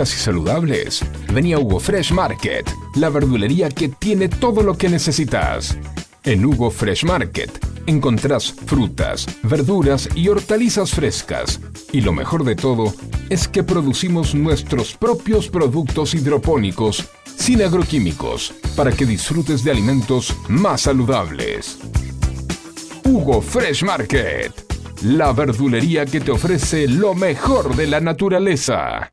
frescas y saludables? Vení a Hugo Fresh Market, la verdulería que tiene todo lo que necesitas. En Hugo Fresh Market encontrás frutas, verduras y hortalizas frescas. Y lo mejor de todo es que producimos nuestros propios productos hidropónicos sin agroquímicos para que disfrutes de alimentos más saludables. Hugo Fresh Market, la verdulería que te ofrece lo mejor de la naturaleza.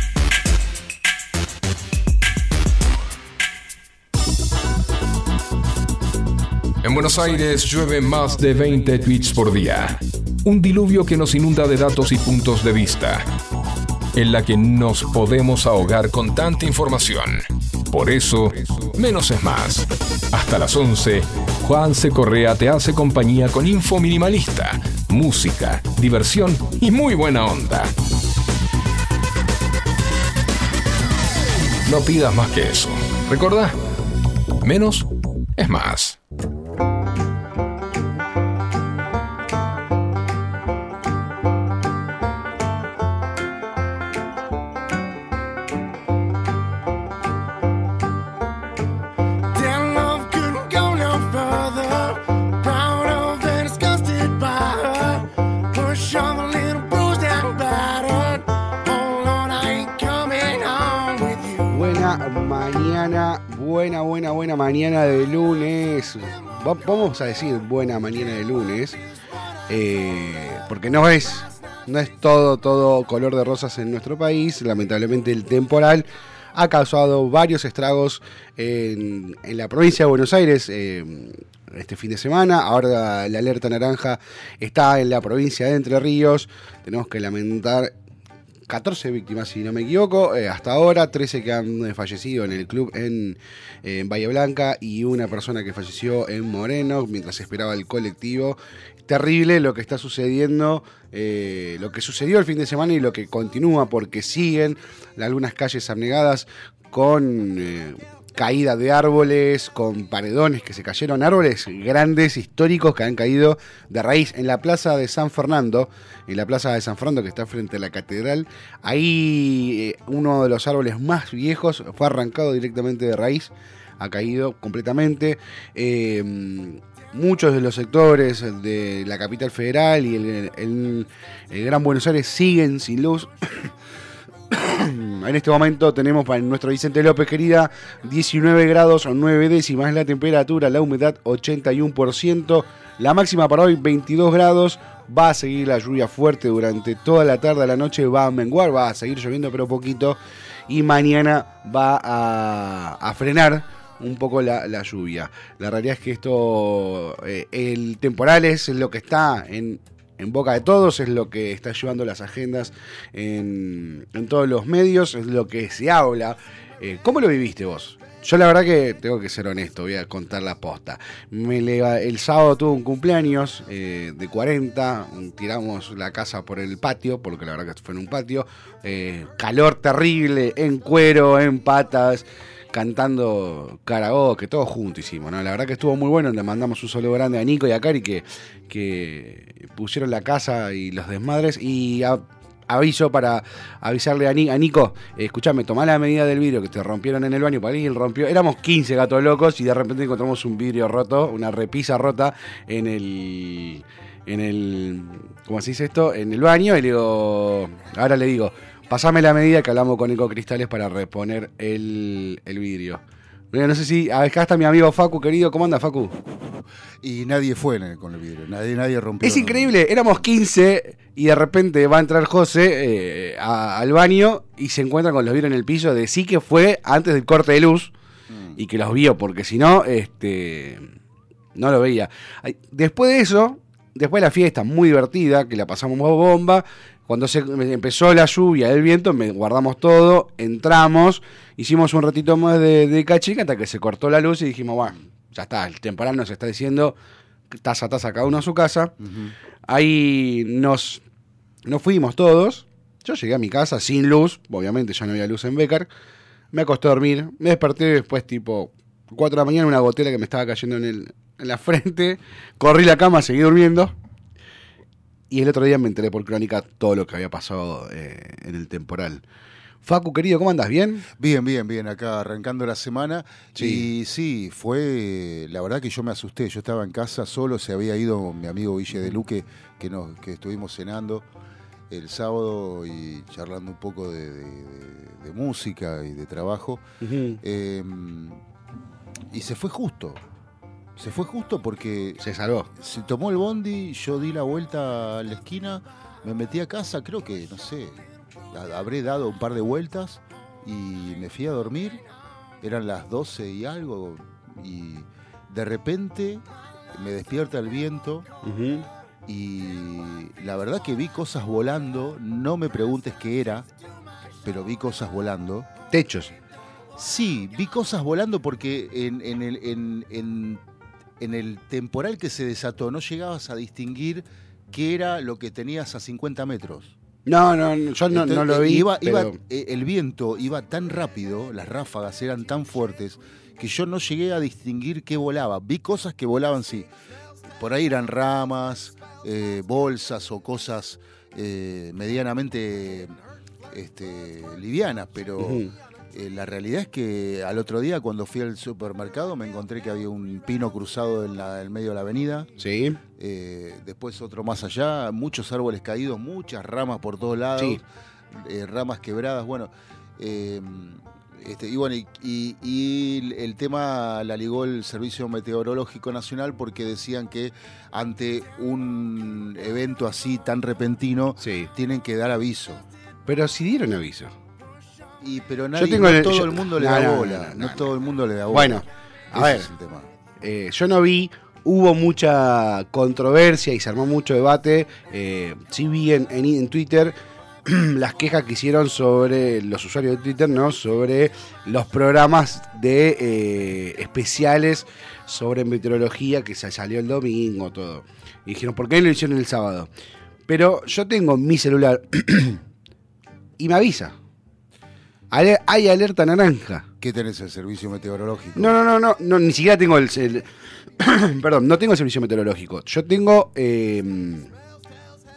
En Buenos Aires llueve más de 20 tweets por día. Un diluvio que nos inunda de datos y puntos de vista, en la que nos podemos ahogar con tanta información. Por eso, menos es más. Hasta las 11, Juan C. Correa te hace compañía con info minimalista, música, diversión y muy buena onda. No pidas más que eso. ¿Recordá? Menos es más. Buena, buena, buena mañana de lunes. Va- Vamos a decir buena mañana de lunes, eh, porque no es, no es todo, todo color de rosas en nuestro país. Lamentablemente el temporal ha causado varios estragos en, en la provincia de Buenos Aires. eh, este fin de semana, ahora la alerta naranja está en la provincia de Entre Ríos. Tenemos que lamentar 14 víctimas, si no me equivoco, eh, hasta ahora, 13 que han eh, fallecido en el club en, eh, en Bahía Blanca y una persona que falleció en Moreno mientras esperaba el colectivo. Terrible lo que está sucediendo, eh, lo que sucedió el fin de semana y lo que continúa porque siguen algunas calles abnegadas con eh, caída de árboles, con paredones que se cayeron, árboles grandes, históricos que han caído de raíz en la plaza de San Fernando, en la plaza de San Fernando que está frente a la catedral. Ahí eh, uno de los árboles más viejos fue arrancado directamente de raíz, ha caído completamente. Eh, muchos de los sectores de la capital federal y el, el- el Gran Buenos Aires siguen sin luz. En este momento tenemos para nuestro Vicente López, querida, 19 grados o 9 décimas la temperatura, la humedad 81%, la máxima para hoy 22 grados, va a seguir la lluvia fuerte durante toda la tarde, la noche va a menguar, va a seguir lloviendo pero poquito. Y mañana va a, frenar un poco la, la lluvia. La realidad es que esto, eh, el temporal es lo que está en, en boca de todos, es lo que está llevando las agendas en, todos los medios, es lo que se habla. Eh, ¿Cómo lo viviste vos? Yo la verdad que tengo que ser honesto, voy a contar la posta. Me el sábado tuve un cumpleaños eh, de 40, tiramos la casa por el patio, porque la verdad que fue en un patio, eh, calor terrible, en cuero, en patas, cantando karaoke, todo junto hicimos, ¿no? La verdad que estuvo muy bueno, le mandamos un saludo grande a Nico y a Cari que, que pusieron la casa y los desmadres y a- aviso para avisarle a, Ni- a Nico, eh, escuchame, tomá la medida del vidrio que te rompieron en el baño, para él rompió, éramos 15 gatos locos y de repente encontramos un vidrio roto, una repisa rota en el en el ¿cómo se dice esto? en el baño y le digo, ahora le digo, pasame la medida que hablamos con Eco Cristales para reponer el, el vidrio. Mira, no sé si. Acá está mi amigo Facu, querido. ¿Cómo anda, Facu? Y nadie fue en el- con el vidrio, nadie, nadie rompió. Es increíble, éramos 15 y de repente va a entrar José eh, a- al baño y se encuentra con los vidrios en el piso de sí que fue antes del corte de luz y que los vio, porque si no, este, no lo veía. Después de eso, después de la fiesta muy divertida, que la pasamos bomba, Cuando se empezó la lluvia, el viento, me guardamos todo, entramos, hicimos un ratito más de, de cachica hasta que se cortó la luz y dijimos, bueno, ya está, el temporal nos está diciendo taza a taza cada uno a su casa. Ahí nos, nos fuimos todos. Yo llegué a mi casa sin luz, obviamente ya no había luz en Becar. Me acosté a dormir, me desperté después tipo 4 de la mañana, una gotera que me estaba cayendo en, el, en la frente. Corrí la cama, seguí durmiendo. Y el otro día me enteré por crónica todo lo que había pasado eh, en el temporal. Facu, querido, ¿cómo andas? ¿Bien? Bien, bien, bien, acá arrancando la semana. Sí. Y sí, fue, la verdad que yo me asusté, yo estaba en casa solo, se había ido mi amigo Guille de Luque, que, nos, que estuvimos cenando el sábado y charlando un poco de, de- música y de trabajo. Eh, y se fue justo, se fue justo porque Se salvó. se tomó el bondi, yo di la vuelta a la esquina, me metí a casa, creo que, no sé, ha- habré dado un par de vueltas y me fui a dormir. Eran las 12 y algo y de repente me despierta el viento y la verdad que vi cosas volando, no me preguntes qué era, pero vi cosas volando. Techos. Sí, vi cosas volando porque en, en el, en- en- en el temporal que se desató no llegabas a distinguir qué era lo que tenías a 50 metros. No, no, no, yo no, no lo vi. Iba, iba- pero- eh, el viento iba tan rápido, las ráfagas eran tan fuertes, que yo no llegué a distinguir qué volaba. Vi cosas que volaban, sí. Por ahí eran ramas, eh, bolsas o cosas eh, medianamente este, livianas, pero. Eh, la realidad es que al otro día cuando fui al supermercado me encontré que había un pino cruzado en, la- en medio de la avenida. Sí. Eh, después otro más allá, muchos árboles caídos, muchas ramas por todos lados, Sí. eh, ramas quebradas, bueno. este, y bueno, y, y- y el tema la ligó el Servicio Meteorológico Nacional porque decían que ante un evento así tan repentino Sí. tienen que dar aviso. Pero si dieron aviso. Y, pero nadie, tengo no el- todo yo- el mundo le no, da no, bola, no, todo el mundo le da bola. Bueno, a Ese ver. es el tema. Eh, yo no vi, hubo mucha controversia y se armó mucho debate. Eh, sí vi en, en- en Twitter las quejas que hicieron sobre los usuarios de Twitter, ¿no? Sobre los programas de eh, especiales sobre meteorología que se salió el domingo, todo. Y dijeron, ¿por qué no lo hicieron el sábado? Pero yo tengo mi celular y me avisa. Hay alerta naranja. ¿Qué tenés el servicio meteorológico? No, no, no, no, no, ni siquiera tengo el, el- perdón, no tengo el servicio meteorológico. Yo tengo, eh,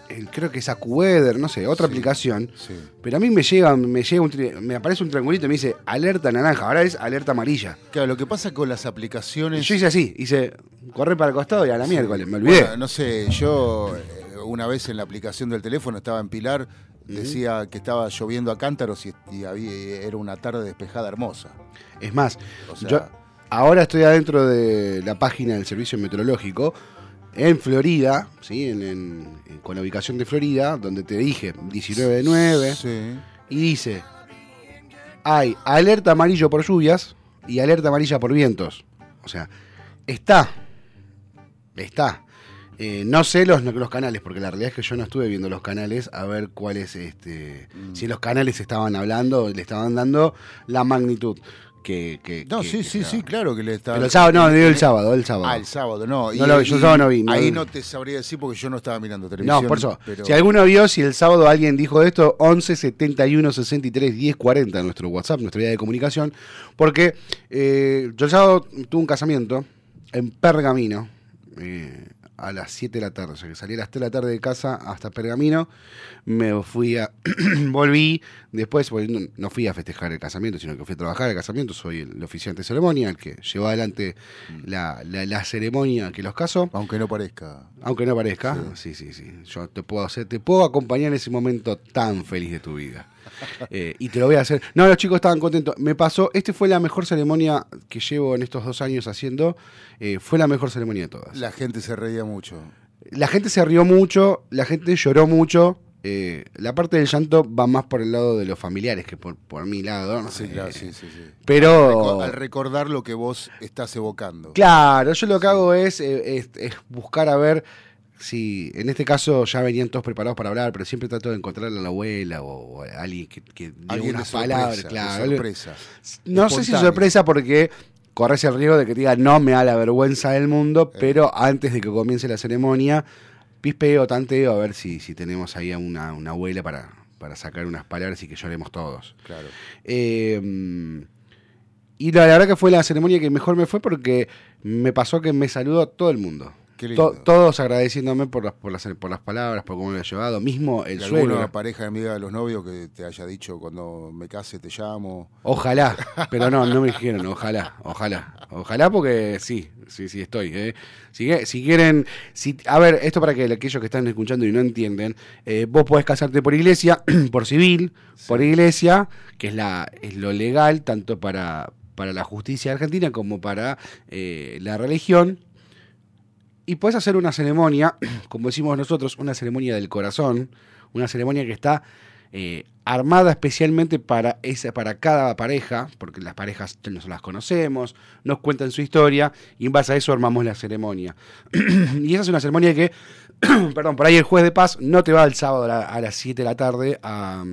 el- creo que es AccuWeather, no sé, otra Sí. aplicación. Sí. Pero a mí me llega, me llega un, me aparece un triangulito y me dice alerta naranja. Ahora es alerta amarilla. Claro, lo que pasa con las aplicaciones. yo hice así, hice correr para el costado y a la miércoles, me olvidé. Bueno, no sé, yo eh, una vez en la aplicación del teléfono estaba en Pilar, decía que estaba lloviendo a cántaros y, y había, era una tarde despejada hermosa. Es más, O sea- yo ahora estoy adentro de la página del servicio meteorológico en Florida, ¿sí? En- en- en- con la ubicación de Florida, donde te dije 19 de 9. Sí. y dice, hay alerta amarillo por lluvias y alerta amarilla por vientos. O sea, está, está. Eh, no sé los, los canales, porque la realidad es que yo no estuve viendo los canales a ver cuáles, este, Mm. si los canales estaban hablando, le estaban dando la magnitud que... que- No, que- sí, que sí, estaba. sí, claro que le está. Pero el sábado, no, digo el sábado, el sábado. Ah, el sábado, no. No lo vi, yo el sábado no vi, no ahí vi. no te sabría decir porque yo no estaba mirando televisión. No, por eso. pero- Si alguno vio, si el sábado alguien dijo esto, 11 71 63 10 40, nuestro WhatsApp, nuestra vía de comunicación. Porque eh, yo el sábado tuve un casamiento en Pergamino eh, a las 7 de la tarde. O sea que salí a las 3 de la tarde de casa hasta Pergamino. Me fui a. volví. Después, no, no fui a festejar el casamiento, sino que fui a trabajar el casamiento. Soy el, oficiante de ceremonia, el que llevó adelante la, la- la ceremonia que los casó. Aunque no parezca. Aunque no parezca, sí, sí, sí. Yo te puedo hacer, te puedo acompañar en ese momento tan feliz de tu vida. Eh, y te lo voy a hacer. No, los chicos estaban contentos. Me pasó, este fue la mejor ceremonia que llevo en estos dos años haciendo. Eh, fue la mejor ceremonia de todas. La, La gente se reía mucho. gente se rió mucho, la gente lloró mucho. Eh, la parte del llanto va más por el lado de los familiares que por, por mi lado. ¿no? Sí, claro, sí, sí, sí. Pero. Al recordar lo que vos estás evocando. Claro, yo lo que hago es, es- es buscar a ver Sí, en este caso ya venían todos preparados para hablar, pero siempre trato de encontrar a la abuela o, o a alguien que, que diga unas palabras, claro. sorpresa. No sé si sorpresa porque corres el riesgo de que te diga no me da la vergüenza del mundo, Eh. pero antes de que comience la ceremonia, pispeo, tanteo, a ver si, si tenemos ahí a una, una abuela para, para sacar unas palabras y que lloremos todos. Claro. Eh, y la, la verdad que fue la ceremonia que mejor me fue porque me pasó que me saludó todo el mundo. To- todos agradeciéndome por las, por, las, por las palabras, por cómo me he llevado. Mismo el ¿Y suegro. alguna pareja amiga de los novios que te haya dicho cuando me case te llamo? Ojalá, pero no, no me dijeron, ojalá, ojalá, ojalá porque sí, sí, sí estoy. ¿eh? Si, si quieren, si, a ver, esto para que aquellos que están escuchando y no entienden, eh, vos podés casarte por iglesia, por civil, por iglesia, que es, la, es lo legal tanto para, para la justicia argentina como para eh, la religión. Y puedes hacer una ceremonia, como decimos nosotros, una ceremonia del corazón, una ceremonia que está eh, armada especialmente para, esa, para cada pareja, porque las parejas nos las conocemos, nos cuentan su historia y en base a eso armamos la ceremonia. y esa es una ceremonia que, perdón, por ahí el juez de paz no te va el sábado a, la- a las 7 de la tarde a,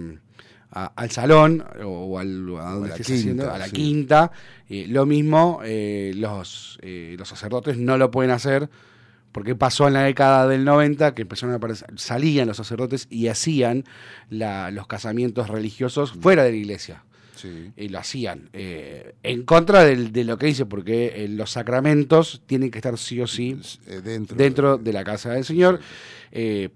a- al salón o al, a donde la quinta, haciendo, a la sí. quinta. Eh, lo mismo, eh, los, eh, los sacerdotes no lo pueden hacer porque pasó en la década del 90 que empezaron a aparecer, salían los sacerdotes y hacían la- los casamientos religiosos fuera de la iglesia. Sí. Y lo hacían eh, en contra del- de lo que dice, porque eh, los sacramentos tienen que estar sí o sí Eh, dentro. dentro de la casa del Señor.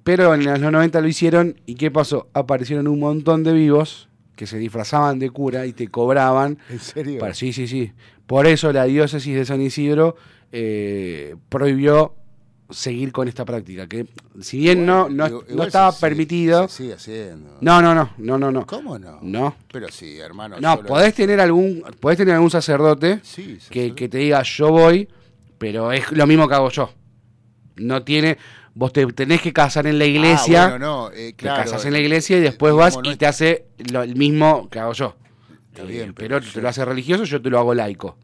Pero en los 90 lo hicieron y ¿qué pasó? Aparecieron un montón de vivos que se disfrazaban de cura y te cobraban. ¿En serio? Para, sí, sí, sí. Por eso la diócesis de San Isidro eh, prohibió seguir con esta práctica, que si bien no, no, no estaba se- permitido, Se sigue haciendo. no, no, no, no, no, no. ¿Cómo no? No. Pero sí, hermano. No, lo- podés tener algún, podés tener algún sacerdote Sí, que, sacerdote. que te diga yo voy, pero es lo mismo que hago yo. No tiene, vos te tenés que casar en la iglesia, Ah, bueno, no, eh, claro. te casas en la iglesia y después vas no y te hace lo el mismo que hago yo. Está Eh, bien, pero pero te lo hace religioso, yo te lo hago laico.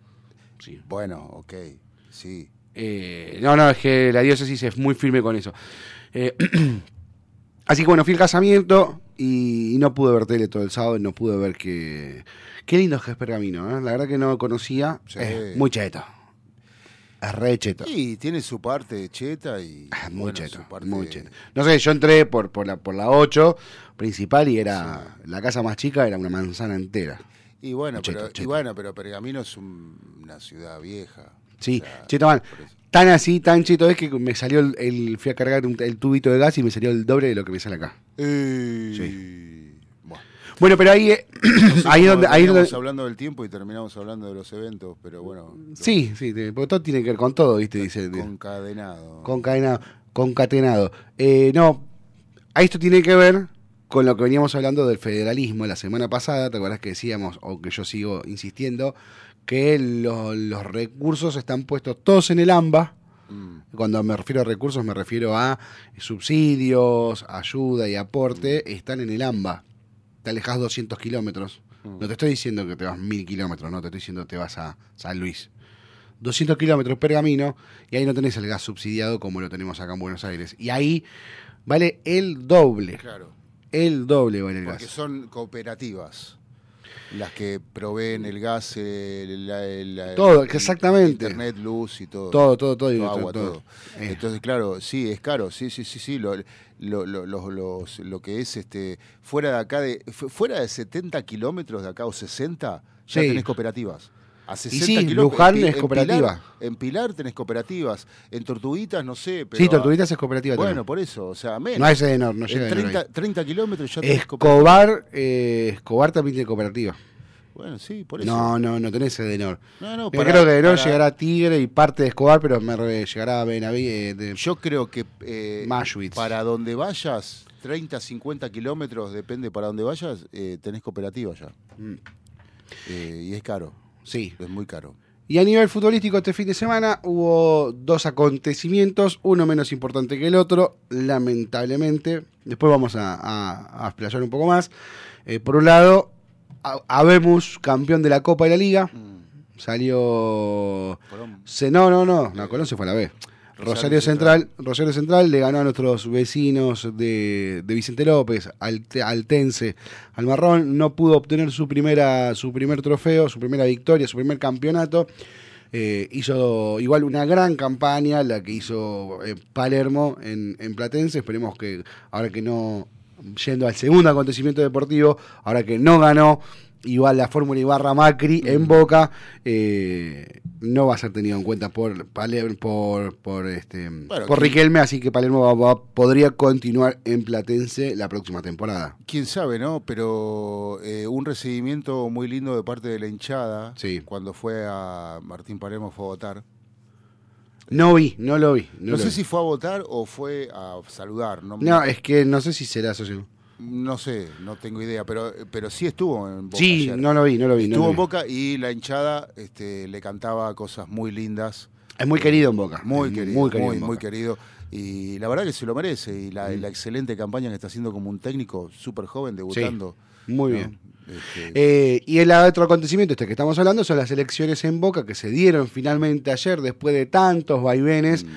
Sí. Bueno, ok, sí. Eh, no, no, es que la diócesis es muy firme con eso. Eh, así que bueno, fui al casamiento y, y no pude ver tele todo el sábado, y no pude ver que... Qué lindo que es Pergamino, ¿eh? la verdad que no lo conocía. Sí. Es muy cheto. Es re cheto. Y tiene su parte cheta y. Muy bueno, cheto, su parte- muy cheto. No sé, yo entré por, por, la, por la 8 principal y era la casa más chica, era una manzana entera. Y bueno, Cheto, pero, y bueno, pero Pergamino es un- una ciudad vieja. Sí, O sea, cheto eso. Tan así, tan cheto es que me salió el, el- fui a cargar un- el tubito de gas y me salió el doble de lo que me sale acá. Eh, Bueno, Bueno, pero ahí, eh, ahí donde, ahí donde, hablando del tiempo y terminamos hablando de los eventos, pero bueno. lo- sí, sí, porque todo tiene que ver con todo, viste, dice, de- Concadenado. concadenado, concatenado. Eh, no, a esto tiene que ver con lo que veníamos hablando del federalismo la semana pasada, ¿te acuerdas que decíamos, o que yo sigo insistiendo, que lo- los recursos están puestos todos en el AMBA? Mm, Cuando me refiero a recursos me refiero a subsidios, ayuda y aporte, están en el AMBA. Te alejas 200 kilómetros. Mm. No te estoy diciendo que te vas 1000 kilómetros, no, te estoy diciendo que te vas a San Luis. 200 kilómetros pergamino y ahí no tenés el gas subsidiado como lo tenemos acá en Buenos Aires. Y ahí vale el doble. claro. El doble vale el Porque gas. son cooperativas las que proveen el gas, el, la- el- Todo, exactamente. Internet, luz y todo. Todo, todo, todo. agua, todo. todo. Eh, Entonces, claro, sí, es caro, sí, sí, sí, sí. Lo, lo, lo, los- lo que es este fuera de acá, de fu- fuera de 70 kilómetros de acá o 60, ya Sí. tenés cooperativas. A 60 sí, kilómetros- Luján en es en cooperativa. Pilar- en Pilar tenés cooperativas. En Tortuguitas, no sé. Pero sí, Tortuguitas es cooperativa Bueno, también. por eso, o sea, menos. No es Edenor, no llega en Edenor 30, ahí. 30 kilómetros ya tenés. Escobar, eh, Escobar también tiene cooperativa. Bueno, sí, por eso. No, no, no tenés Edenor. No, no, Yo para- creo que Edenor para- llegará a Tigre y parte de Escobar, pero me re- llegará a eh, de- Yo creo que eh, para donde vayas, 30, 50 kilómetros, depende para donde vayas, eh, tenés cooperativa ya. Mm. Eh, y es caro, Sí. es muy caro. Y a nivel futbolístico este fin de semana hubo dos acontecimientos, uno menos importante que el otro, lamentablemente. Después vamos a, a, a explayar un poco más. Eh, por un lado, Habemos, campeón de la Copa de la Liga. Mm. Salió... Colón. Se, no, no, no, no, Colón se fue a la B. Rosario Central, Rosario Central le ganó a nuestros vecinos de, de Vicente López, al Altense, al Marrón, no pudo obtener su primera, su primer trofeo, su primera victoria, su primer campeonato. Eh, hizo igual una gran campaña la que hizo eh, Palermo en, en Platense. Esperemos que ahora que no, yendo al segundo acontecimiento deportivo, ahora que no ganó, igual la Fórmula Ibarra Macri en Boca eh, no va a ser tenido en cuenta por Palermo, por, por, este, Bueno, por ¿quién- Riquelme, así que Palermo va- va- podría continuar en Platense la próxima temporada. Quién sabe, ¿no? Pero eh, un recibimiento muy lindo de parte de la hinchada Sí. cuando fue a Martín Palermo fue a votar. No vi, no lo vi. No, No, lo sé vi. si fue a votar o fue a saludar. No, No, es que no sé si será socio. No sé, no tengo idea, pero, pero sí estuvo en Boca. Sí, ayer. no lo vi, no lo vi. no Estuvo lo en vi. Boca y la hinchada este, le cantaba cosas muy lindas. Es muy querido en Boca. Muy Es querido, Muy querido. muy, querido. Y la verdad que se lo merece. Y la, Mm. la excelente campaña que está haciendo como un técnico súper joven, debutando. Muy ¿no? bien. Este, Eh, y el otro acontecimiento este que estamos hablando son las elecciones en Boca que se dieron finalmente ayer después de tantos vaivenes Mm.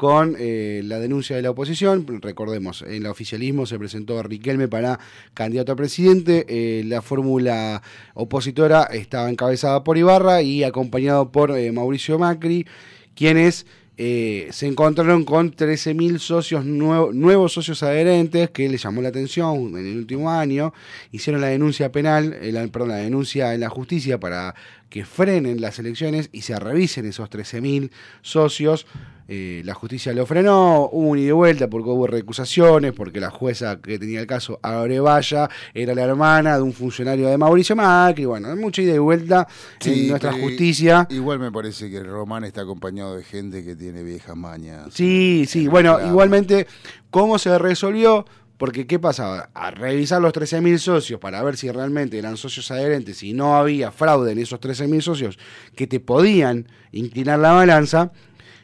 Con eh, la denuncia de la oposición. Recordemos, en el oficialismo se presentó Riquelme para candidato a presidente. eh, la fórmula opositora estaba encabezada por Ibarra y acompañado por eh, Mauricio Macri, quienes se encontraron con 13.000 socios nuevo- nuevos socios adherentes que les llamó la atención en el último año. Hicieron la denuncia penal, la, perdón, la denuncia en la justicia para que frenen las elecciones y se revisen esos 13.000 socios. Eh, la justicia lo frenó, hubo un ida y vuelta porque hubo recusaciones, porque la jueza que tenía el caso, Abrevaya, era la hermana de un funcionario de Mauricio Macri. Bueno, mucha ida y vuelta sí, en nuestra justicia. Igual me parece que Román está acompañado de gente que tiene viejas mañas. Sí, sí, bueno, igualmente, ¿cómo se resolvió? Porque, ¿qué pasaba? A revisar los 13.000 socios para ver si realmente eran socios adherentes y no había fraude en esos 13.000 socios que te podían inclinar la balanza,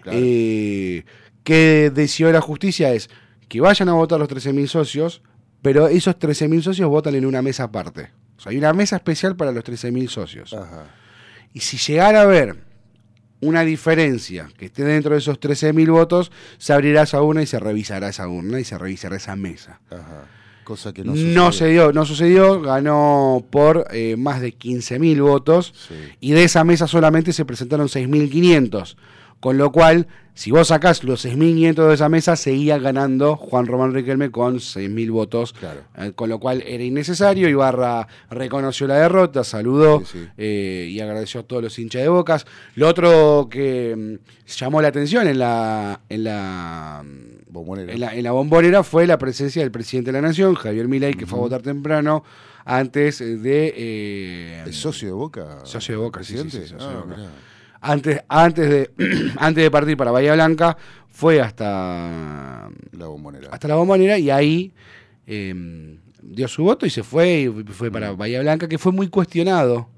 Claro. eh, que decidió la justicia es que vayan a votar los 13.000 socios, pero esos 13.000 socios votan en una mesa aparte. O sea, hay una mesa especial para los 13.000 socios. Ajá. Y si llegara a haber una diferencia que esté dentro de esos 13.000 votos, se abrirá esa urna y se revisará esa urna y se revisará esa mesa. Ajá. Cosa que no No, sucedió. se dio, no sucedió, ganó por eh, más de 15.000 votos Sí. y de esa mesa solamente se presentaron 6.500. Con lo cual, si vos sacás los 6.500 de esa mesa, seguía ganando Juan Román Riquelme con 6.000 votos. Claro. Eh, con lo cual era innecesario. Ibarra reconoció la derrota, saludó Sí, sí. eh, y agradeció a todos los hinchas de bocas. Lo otro que mm, llamó la atención en la, en la Bombonera. en la, en la bombonera fue la presencia del presidente de la Nación, Javier Milei, que fue a votar temprano antes de... eh, ¿Es socio de Boca? Socio de Boca, sí, sí, ¿Presidente? sí, socio de Boca. mirá. Antes, antes, de, antes de partir para Bahía Blanca, fue hasta, La bombonera. hasta la bombonera y ahí eh, dio su voto y se fue y fue para Bahía Blanca, que fue muy cuestionado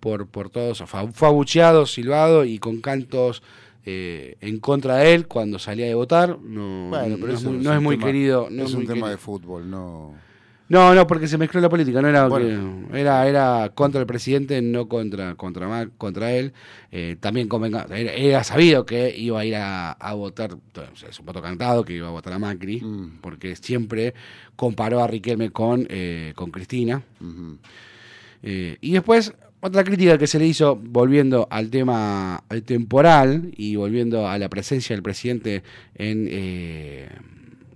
por, por todos. Fue abucheado, silbado y con cantos... eh, en contra de él cuando salía de votar no, Bueno, pero no es muy, no es muy tema- querido no es es un muy tema querido. de fútbol, no. No, no, porque se mezcló la política, no era Bueno. que- era era contra el presidente, no contra contra contra él. Eh, también convenga- era, era sabido que iba a ir a, a votar, o sea, es un voto cantado que iba a votar a Macri, Mm. porque siempre comparó a Riquelme con eh, con Cristina. Eh, y después, otra crítica que se le hizo, volviendo al tema al temporal y volviendo a la presencia del presidente en, eh,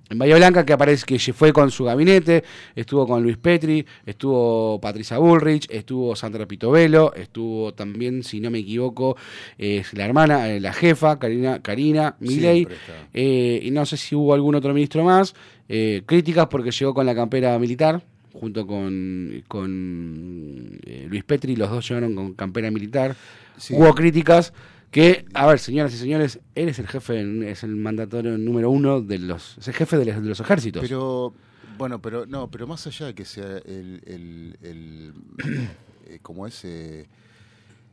en Bahía Blanca, que aparece que fue con su gabinete, estuvo con Luis Petri, estuvo Patricia Bullrich, estuvo Sandra Pitovelo, estuvo también, si no me equivoco, es la hermana, eh, la jefa, Karina, Karina Milei, eh, y no sé si hubo algún otro ministro más. Eh, críticas porque llegó con la campera militar, junto con, con eh, Luis Petri, los dos llegaron con campera militar. Sí. Hubo críticas que, a ver, señoras y señores, él es el jefe, es el mandatario número uno de los, es el jefe de los, de los ejércitos. Pero, bueno, pero no, pero más allá de que sea el, el, el eh, como es eh,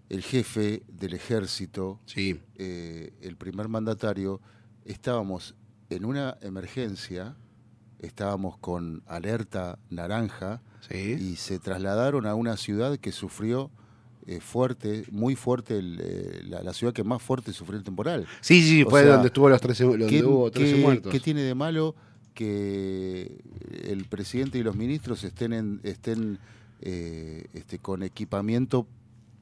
el jefe del ejército, sí, eh, el primer mandatario, estábamos en una emergencia, estábamos con alerta naranja sí. y se trasladaron a una ciudad que sufrió eh, fuerte, muy fuerte, el, eh, la, la ciudad que más fuerte sufrió el temporal. Sí, sí, O fue sea, donde estuvo los 13, donde ¿Qué, hubo 13 qué- muertos. qué tiene de malo que el presidente y los ministros estén, en- estén eh, este, con equipamiento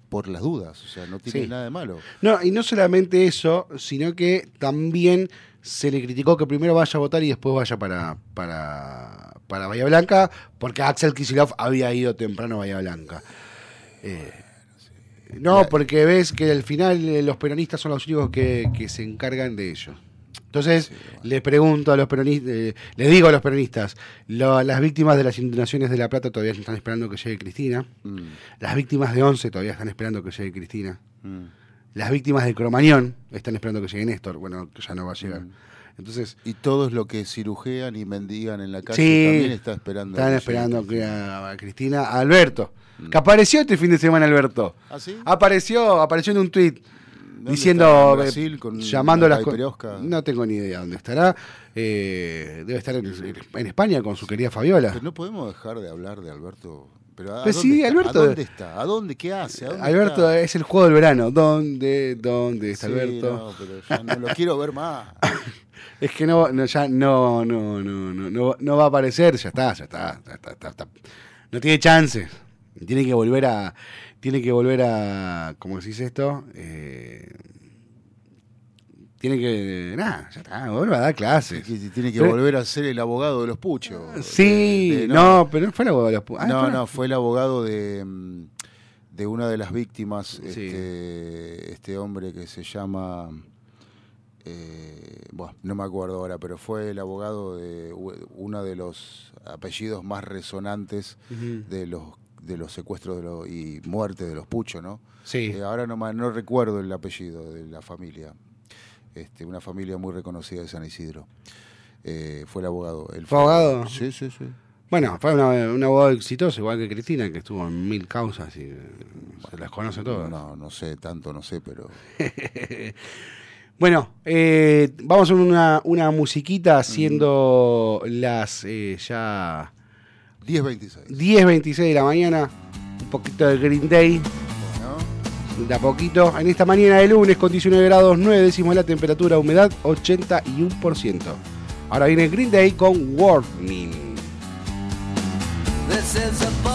por las dudas? O sea, no tiene Sí. nada de malo. No, y no solamente eso, sino que también se le criticó que primero vaya a votar y después vaya para, para, para Bahía Blanca, porque Axel Kicillof había ido temprano a Bahía Blanca. Eh, no, porque ves que al final eh, los peronistas son los únicos que, que se encargan de ello. Entonces, les pregunto a los peronistas, eh, les digo a los peronistas, lo- las víctimas de las inundaciones de La Plata todavía están esperando que llegue Cristina, Mm, las víctimas de Once todavía están esperando que llegue Cristina. mm. Las víctimas de Cromañón están esperando que llegue Néstor. Bueno, que ya no va a llegar. Mm. Entonces, Y todos los que cirujean y mendigan en la calle Sí. también están esperando. están que esperando que a, a Cristina, a Alberto. Que apareció este fin de semana Alberto. ¿Ah, sí? Apareció, apareció en un tuit ¿Dónde diciendo, eh, Brasil con llamando la las? No tengo ni idea dónde estará. Eh, debe estar en, en España con su querida Fabiola. Pero no podemos dejar de hablar de Alberto. Pero ¿a Pues dónde sí, está? Alberto- ¿A dónde está? ¿A dónde? ¿Qué hace? ¿A dónde Alberto está? es el juego del verano. ¿Dónde? ¿Dónde está Sí, Alberto? no, pero ya no lo quiero ver más. Es que no, no, ya no, no, no, no, no, no va a aparecer, ya está, ya está, ya está. No tiene chance. Tiene que volver a, tiene que volver a, ¿cómo decís esto? Eh, tiene que, nada, ya está, vuelve a dar clases. Que tiene que Pero- volver a ser el abogado de los puchos. Sí, De- de- no, pero no fue la boda de los pu- ah, no, no, fue el abogado de, mm, de una de las víctimas, Sí. este, este hombre que se llama, eh, bueno, no me acuerdo ahora, pero fue el abogado de uno de los apellidos más resonantes de los de los secuestros de los- y muertes de los puchos, ¿no? Sí. Eh, ahora no, no recuerdo el apellido de la familia. Este, una familia muy reconocida de San Isidro. Eh, fue el abogado. Él ¿Fue abogado? Sí, sí, sí. Bueno, fue un abogado exitoso, igual que Cristina, que estuvo en mil causas y eh, se las conoce todas. No, no sé, tanto no sé, pero. Bueno, eh, vamos a una, una musiquita siendo las eh, ya 10.26. 10.26 de la mañana. Un poquito de Green Day, ¿no? de a poquito. En esta mañana de lunes con 19 grados 9 décimos la temperatura, humedad 81%. Ahora viene Green Day con Warning. This is a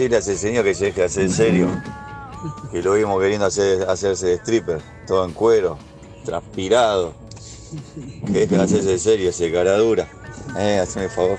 Decirle a ese que se deje hacer en serio. que lo vimos queriendo hacer, hacerse de stripper, todo en cuero, transpirado. Que es hacerse de serio, ese cara dura. Eh, haceme el favor.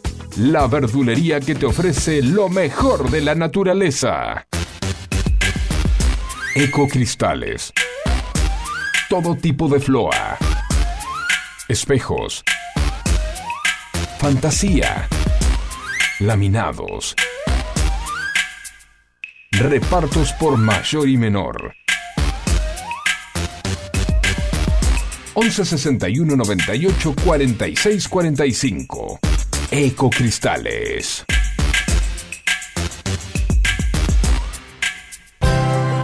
la verdulería que te ofrece lo mejor de la naturaleza. Ecocristales. Todo tipo de floa. Espejos. Fantasía. Laminados. Repartos por mayor y menor. 11 61 98 46 45. Ecocristales.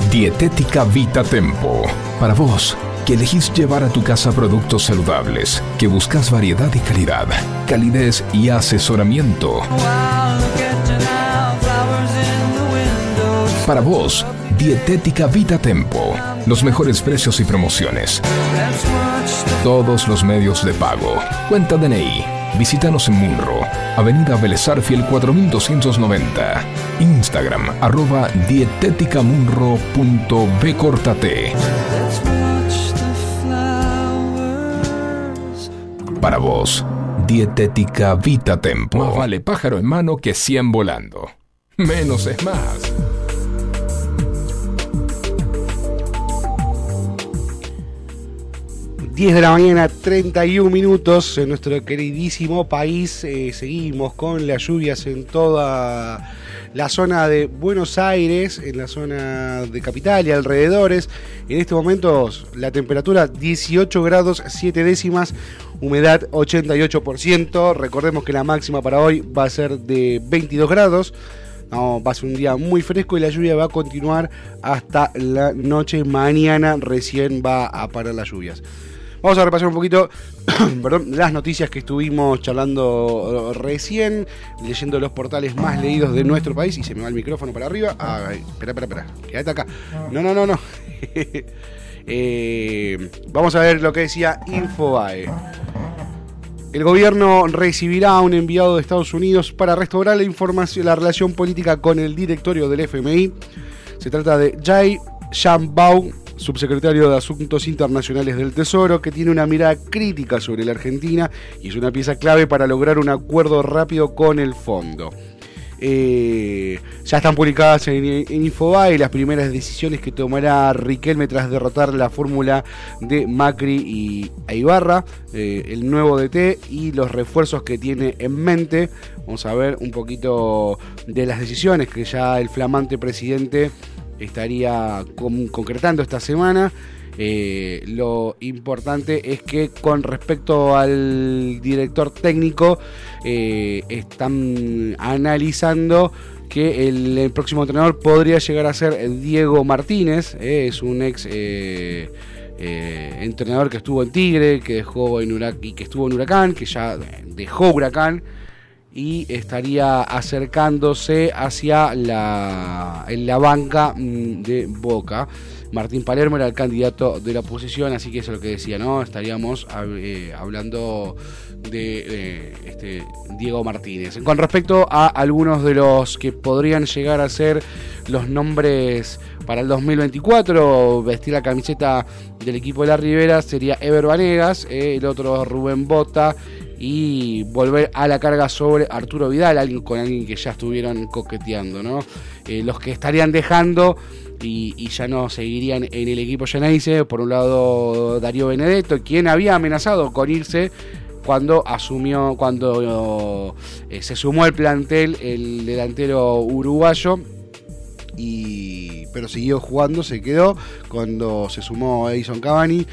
Dietética Vita Tempo. Para vos, que elegís llevar a tu casa productos saludables, que buscas variedad y calidad, calidez y asesoramiento. Para vos, Dietética Vita Tempo. Los mejores precios y promociones. Todos los medios de pago. Cuenta DNI. Visítanos en Munro, Avenida Belezarfiel 4290. Instagram, arroba dieteticamunro.bcortate. Para vos, Dietética Vita Tempo. Más vale pájaro en mano que 100 volando. Menos es más. 10 de la mañana, 31 minutos en nuestro queridísimo país. Eh, seguimos con las lluvias en toda la zona de Buenos Aires, en la zona de capital y alrededores. En estos momentos la temperatura 18 grados 7 décimas, humedad 88%. Recordemos que la máxima para hoy va a ser de 22 grados. No, va a ser un día muy fresco y la lluvia va a continuar hasta la noche. Mañana recién va a parar las lluvias. Vamos a repasar un poquito las noticias que estuvimos charlando recién, leyendo los portales más leídos de nuestro país. Y se me va el micrófono para arriba. Ay, espera, espera, espera. Quédate acá. No, no, no, no. Eh, vamos a ver lo que decía Infobae. El gobierno recibirá a un enviado de Estados Unidos para restaurar la información, la relación política con el directorio del FMI. Se trata de Jay Shambau, subsecretario de Asuntos Internacionales del Tesoro, que tiene una mirada crítica sobre la Argentina y es una pieza clave para lograr un acuerdo rápido con el fondo. Eh, ya están publicadas en, en las primeras decisiones que tomará Riquelme tras derrotar la fórmula de Macri y Ibarra, eh, el nuevo DT y los refuerzos que tiene en mente. Vamos a ver un poquito de las decisiones que ya el flamante presidente estaría con- concretando esta semana. Eh, lo importante es que con respecto al director técnico eh, están analizando que el, próximo entrenador podría llegar a ser Diego Martínez, eh, es un ex entrenador que estuvo en Tigre, que dejó en y que estuvo en Huracán, que ya dejó Huracán y estaría acercándose hacia la, la banca mm, de Boca. Martín Palermo era el candidato de la oposición, así que eso es lo que decía, ¿no? Estaríamos eh, hablando de eh, este, Diego Martínez. Con respecto a algunos de los que podrían llegar a ser los nombres para el 2024, vestir la camiseta del equipo de la Ribera sería Ever Vanegas, eh, el otro Rubén Bota y volver a la carga sobre Arturo Vidal, alguien con alguien que ya estuvieron coqueteando, ¿no? Eh, los que estarían dejando y, ya no seguirían en el equipo Geneise, por un lado Darío Benedetto, quien había amenazado con irse cuando asumió, cuando eh, se sumó al plantel el delantero uruguayo y pero siguió jugando, se quedó cuando se sumó Edison Cavani.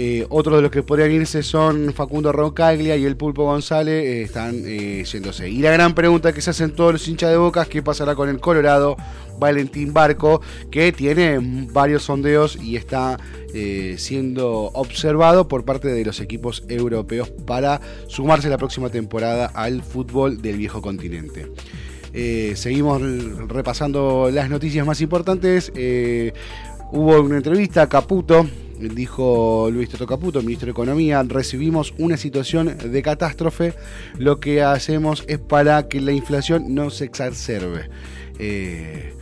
Eh, otros de los que podrían irse son Facundo Roncaglia y el Pulpo González, eh, están eh, yéndose. Y la gran pregunta que se hacen todos los hinchas de Boca es qué pasará con el Colorado Valentín Barco, que tiene varios sondeos y está eh, siendo observado por parte de los equipos europeos para sumarse la próxima temporada al fútbol del viejo continente. Seguimos repasando las noticias más importantes. Hubo una entrevista a Caputo, dijo Luis Toto Caputo, ministro de Economía, recibimos una situación de catástrofe, lo que hacemos es para que la inflación no se exacerbe. Eh,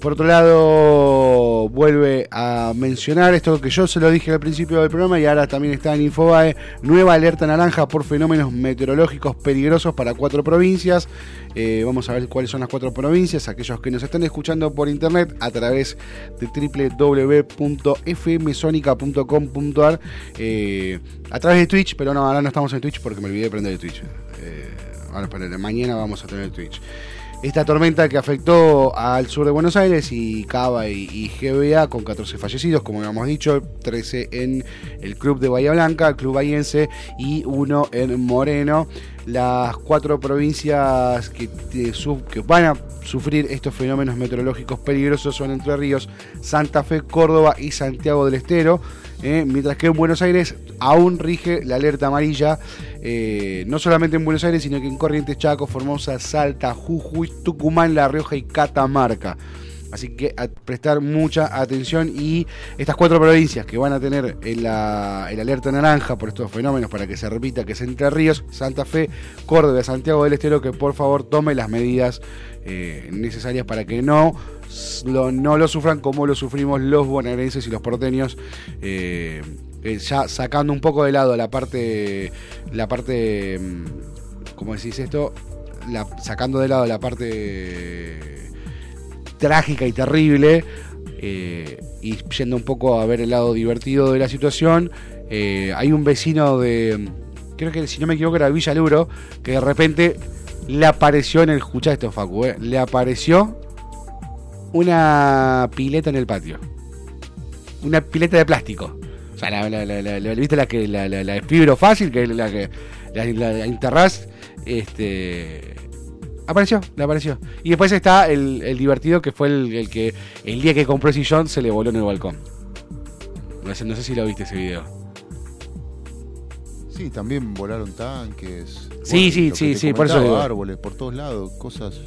por otro lado, vuelve a mencionar esto que yo se lo dije al principio del programa y ahora también está en Infobae, nueva alerta naranja por fenómenos meteorológicos peligrosos para cuatro provincias. Eh, vamos a ver cuáles son las cuatro provincias, aquellos que nos están escuchando por internet a través de www.fmsonica.com.ar, eh, a través de Twitch, pero no, ahora no estamos en Twitch porque me olvidé de prender el Twitch. Eh, ahora, mañana vamos a tener Twitch. Esta tormenta que afectó al sur de Buenos Aires y Cava y, GBA con 14 fallecidos, como habíamos dicho, 13 en el club de Bahía Blanca, el club bahiense y uno en Moreno. Las cuatro provincias que van a sufrir estos fenómenos meteorológicos peligrosos son Entre Ríos, Santa Fe, Córdoba y Santiago del Estero. Eh, mientras que en Buenos Aires aún rige la alerta amarilla, eh, no solamente en Buenos Aires, sino que en Corrientes, Chaco, Formosa, Salta, Jujuy, Tucumán, La Rioja y Catamarca. Así que prestar mucha atención y estas cuatro provincias que van a tener el, la- alerta naranja por estos fenómenos para que se repita, que es Entre Ríos, Santa Fe, Córdoba, Santiago del Estero, que por favor tome las medidas eh, necesarias para que no no lo sufran como lo sufrimos los bonaerenses y los porteños. eh, eh, ya sacando un poco de lado la parte, la parte, mm, ¿cómo decís esto? Sacando de lado la parte trágica y terrible eh, y yendo un poco a ver el lado divertido de la situación. eh, hay un vecino de, creo que si no me equivoco era Villa Luro, que de repente le apareció en el, escuchá esto Facu, eh, le apareció una pileta en el patio. Una pileta de plástico. O sea, la, la, la, la- ¿viste la que la, de fibro fácil, que es la que la, enterrás, este apareció, le apareció. Y después está el, el divertido que fue el, el que el día que compró el sillón se le voló en el balcón. No sé, no sé si lo viste ese video. Sí, también volaron tanques. Sí, sí, sí, sí, por eso árboles por todos lados, cosas,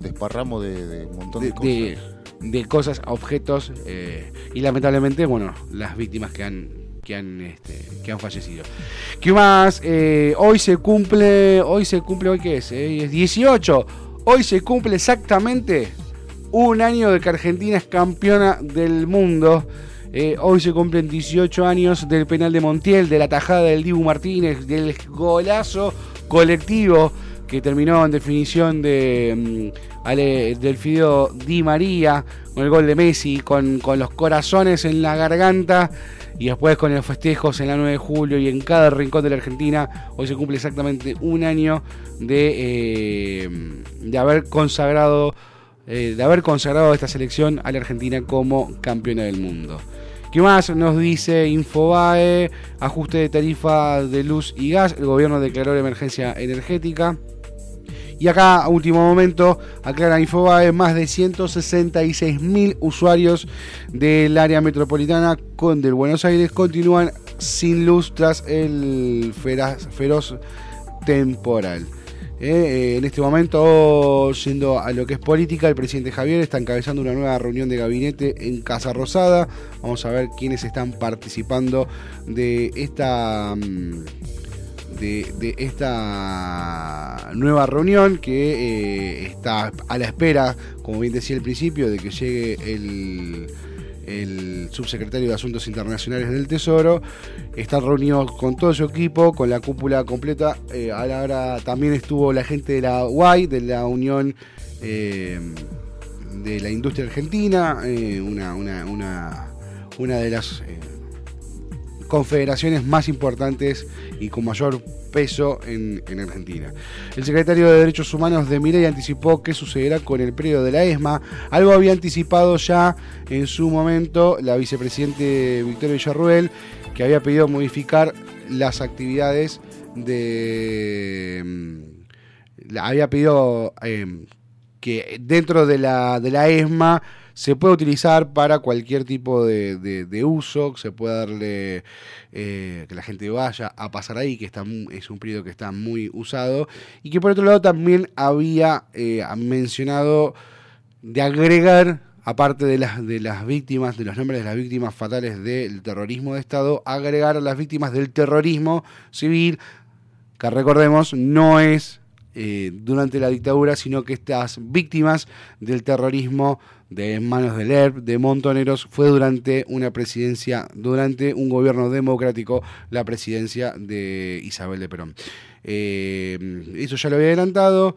desparramo de, de un montón de, de, cosas. de- de cosas, objetos eh, y lamentablemente, bueno, las víctimas que han que han este, que han fallecido. ¿Qué más? Eh, hoy se cumple, hoy se cumple, hoy qué es, Eh, es 18. Hoy se cumple exactamente un año de que Argentina es campeona del mundo. Eh, hoy se cumplen 18 años del penal de Montiel, de la tajada del Dibu Martínez, del golazo colectivo que terminó en definición de mm, Ale- del Fideo Di María, con el gol de Messi, con, con los corazones en la garganta y después con los festejos en la 9 de julio y en cada rincón de la Argentina. Hoy se cumple exactamente un año de, eh, de haber consagrado eh, de haber consagrado esta selección a la Argentina como campeona del mundo. ¿Qué más nos dice Infobae? Ajuste de tarifa de luz y gas. El gobierno declaró la emergencia energética. Y acá, último momento, aclara Infobae, más de 166.000 usuarios del área metropolitana con del Buenos Aires continúan sin luz tras el feraz- feroz temporal. Eh, eh, en este momento, yendo a lo que es política, el presidente Javier está encabezando una nueva reunión de gabinete en Casa Rosada. Vamos a ver quiénes están participando de esta. mm, De, esta nueva reunión que eh, está a la espera, como bien decía al principio, de que llegue el, subsecretario de Asuntos Internacionales del Tesoro. Está reunido con todo su equipo, con la cúpula completa. Eh, también estuvo la gente de la UAI, de la Unión eh, de la Industria Argentina, eh, una, una, una, de las confederaciones más importantes y con mayor peso en, en Argentina. El secretario de Derechos Humanos de Mireia anticipó qué sucederá con el periodo de la ESMA. Algo había anticipado ya en su momento la vicepresidente Victoria Villarruel, que había pedido modificar las actividades de... mm, había pedido eh, que dentro de la, de la ESMA se puede utilizar para cualquier tipo de, de- de uso, se puede darle eh, que la gente vaya a pasar ahí, que está, es un periodo que está muy usado, y que por otro lado también había eh, mencionado de agregar, aparte de las, de las víctimas, de los nombres de las víctimas fatales del terrorismo de Estado, agregar a las víctimas del terrorismo civil, que recordemos no es eh, durante la dictadura, sino que estas víctimas del terrorismo de manos del ERP, de Montoneros, fue durante una presidencia, durante un gobierno democrático, la presidencia de Isabel de Perón. Eh, eso ya lo había adelantado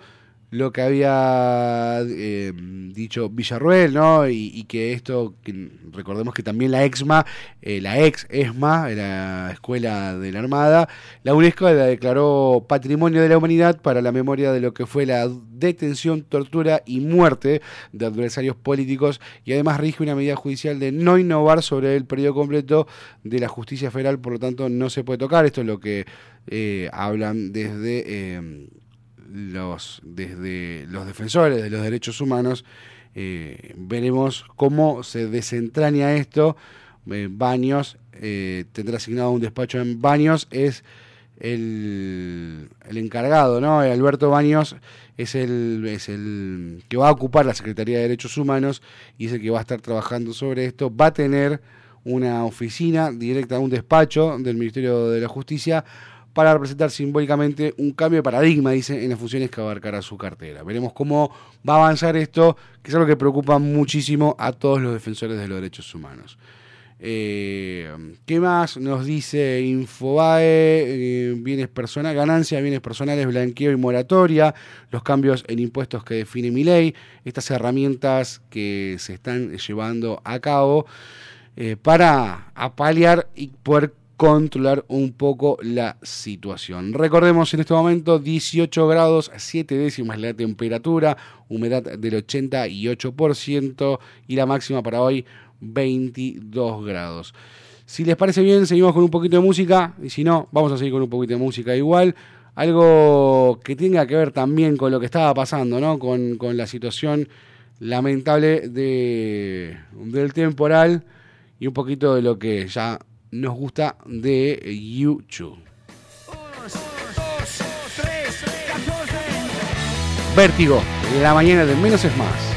lo que había eh, dicho Villarruel, ¿no? Y, que esto, recordemos que también la EXMA, eh, la ex ESMA, la Escuela de la Armada, la UNESCO la declaró Patrimonio de la Humanidad para la memoria de lo que fue la detención, tortura y muerte de adversarios políticos y además rige una medida judicial de no innovar sobre el periodo completo de la justicia federal, por lo tanto no se puede tocar. Esto es lo que eh, hablan desde... los, desde los defensores de los derechos humanos, eh, veremos cómo se desentraña esto. Eh, Baños eh, tendrá asignado un despacho en Baños, es el, el encargado, ¿no? Alberto Baños es el, es el que va a ocupar la Secretaría de Derechos Humanos y es el que va a estar trabajando sobre esto. Va a tener una oficina directa, un despacho del Ministerio de la Justicia para representar simbólicamente un cambio de paradigma, dice, en las funciones que abarcará su cartera. Veremos cómo va a avanzar esto, que es algo que preocupa muchísimo a todos los defensores de los derechos humanos. Eh, ¿Qué más nos dice Infobae? Eh, bienes personales, ganancia de bienes personales, blanqueo y moratoria, los cambios en impuestos que define mi ley, estas herramientas que se están llevando a cabo eh, para apalear y poder controlar un poco la situación. Recordemos en este momento 18 grados 7 décimas la temperatura, humedad del 88% y la máxima para hoy 22 grados. Si les parece bien, seguimos con un poquito de música y si no, vamos a seguir con un poquito de música igual. Algo que tenga que ver también con lo que estaba pasando, ¿no? Con, con la situación lamentable de, del temporal y un poquito de lo que ya nos gusta de YouTube. Vértigo, la mañana de menos es más.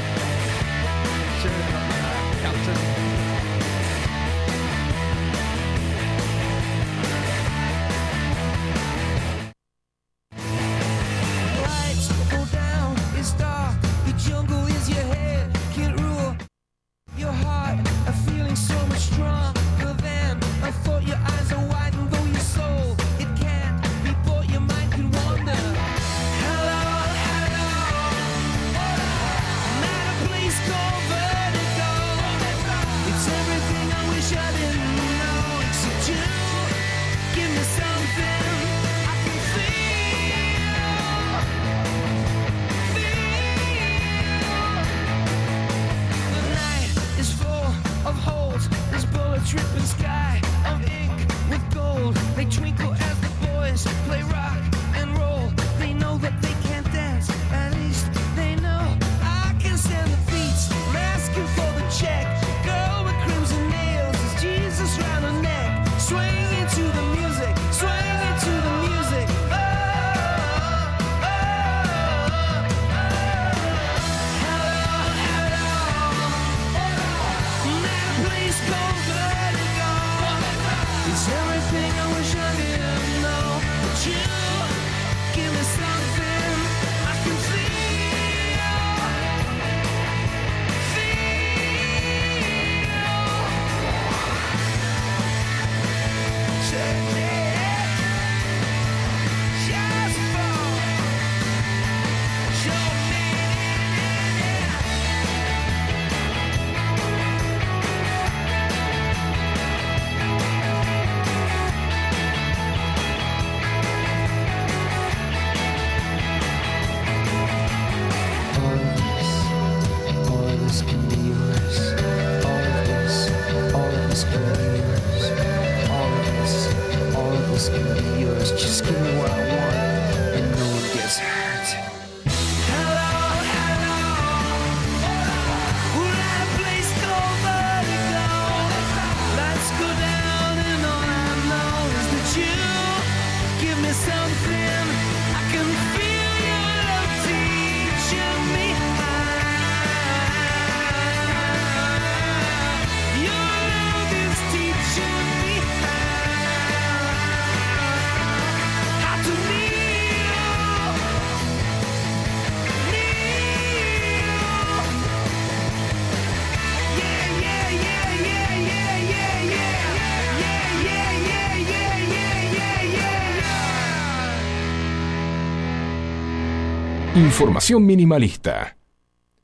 Información minimalista.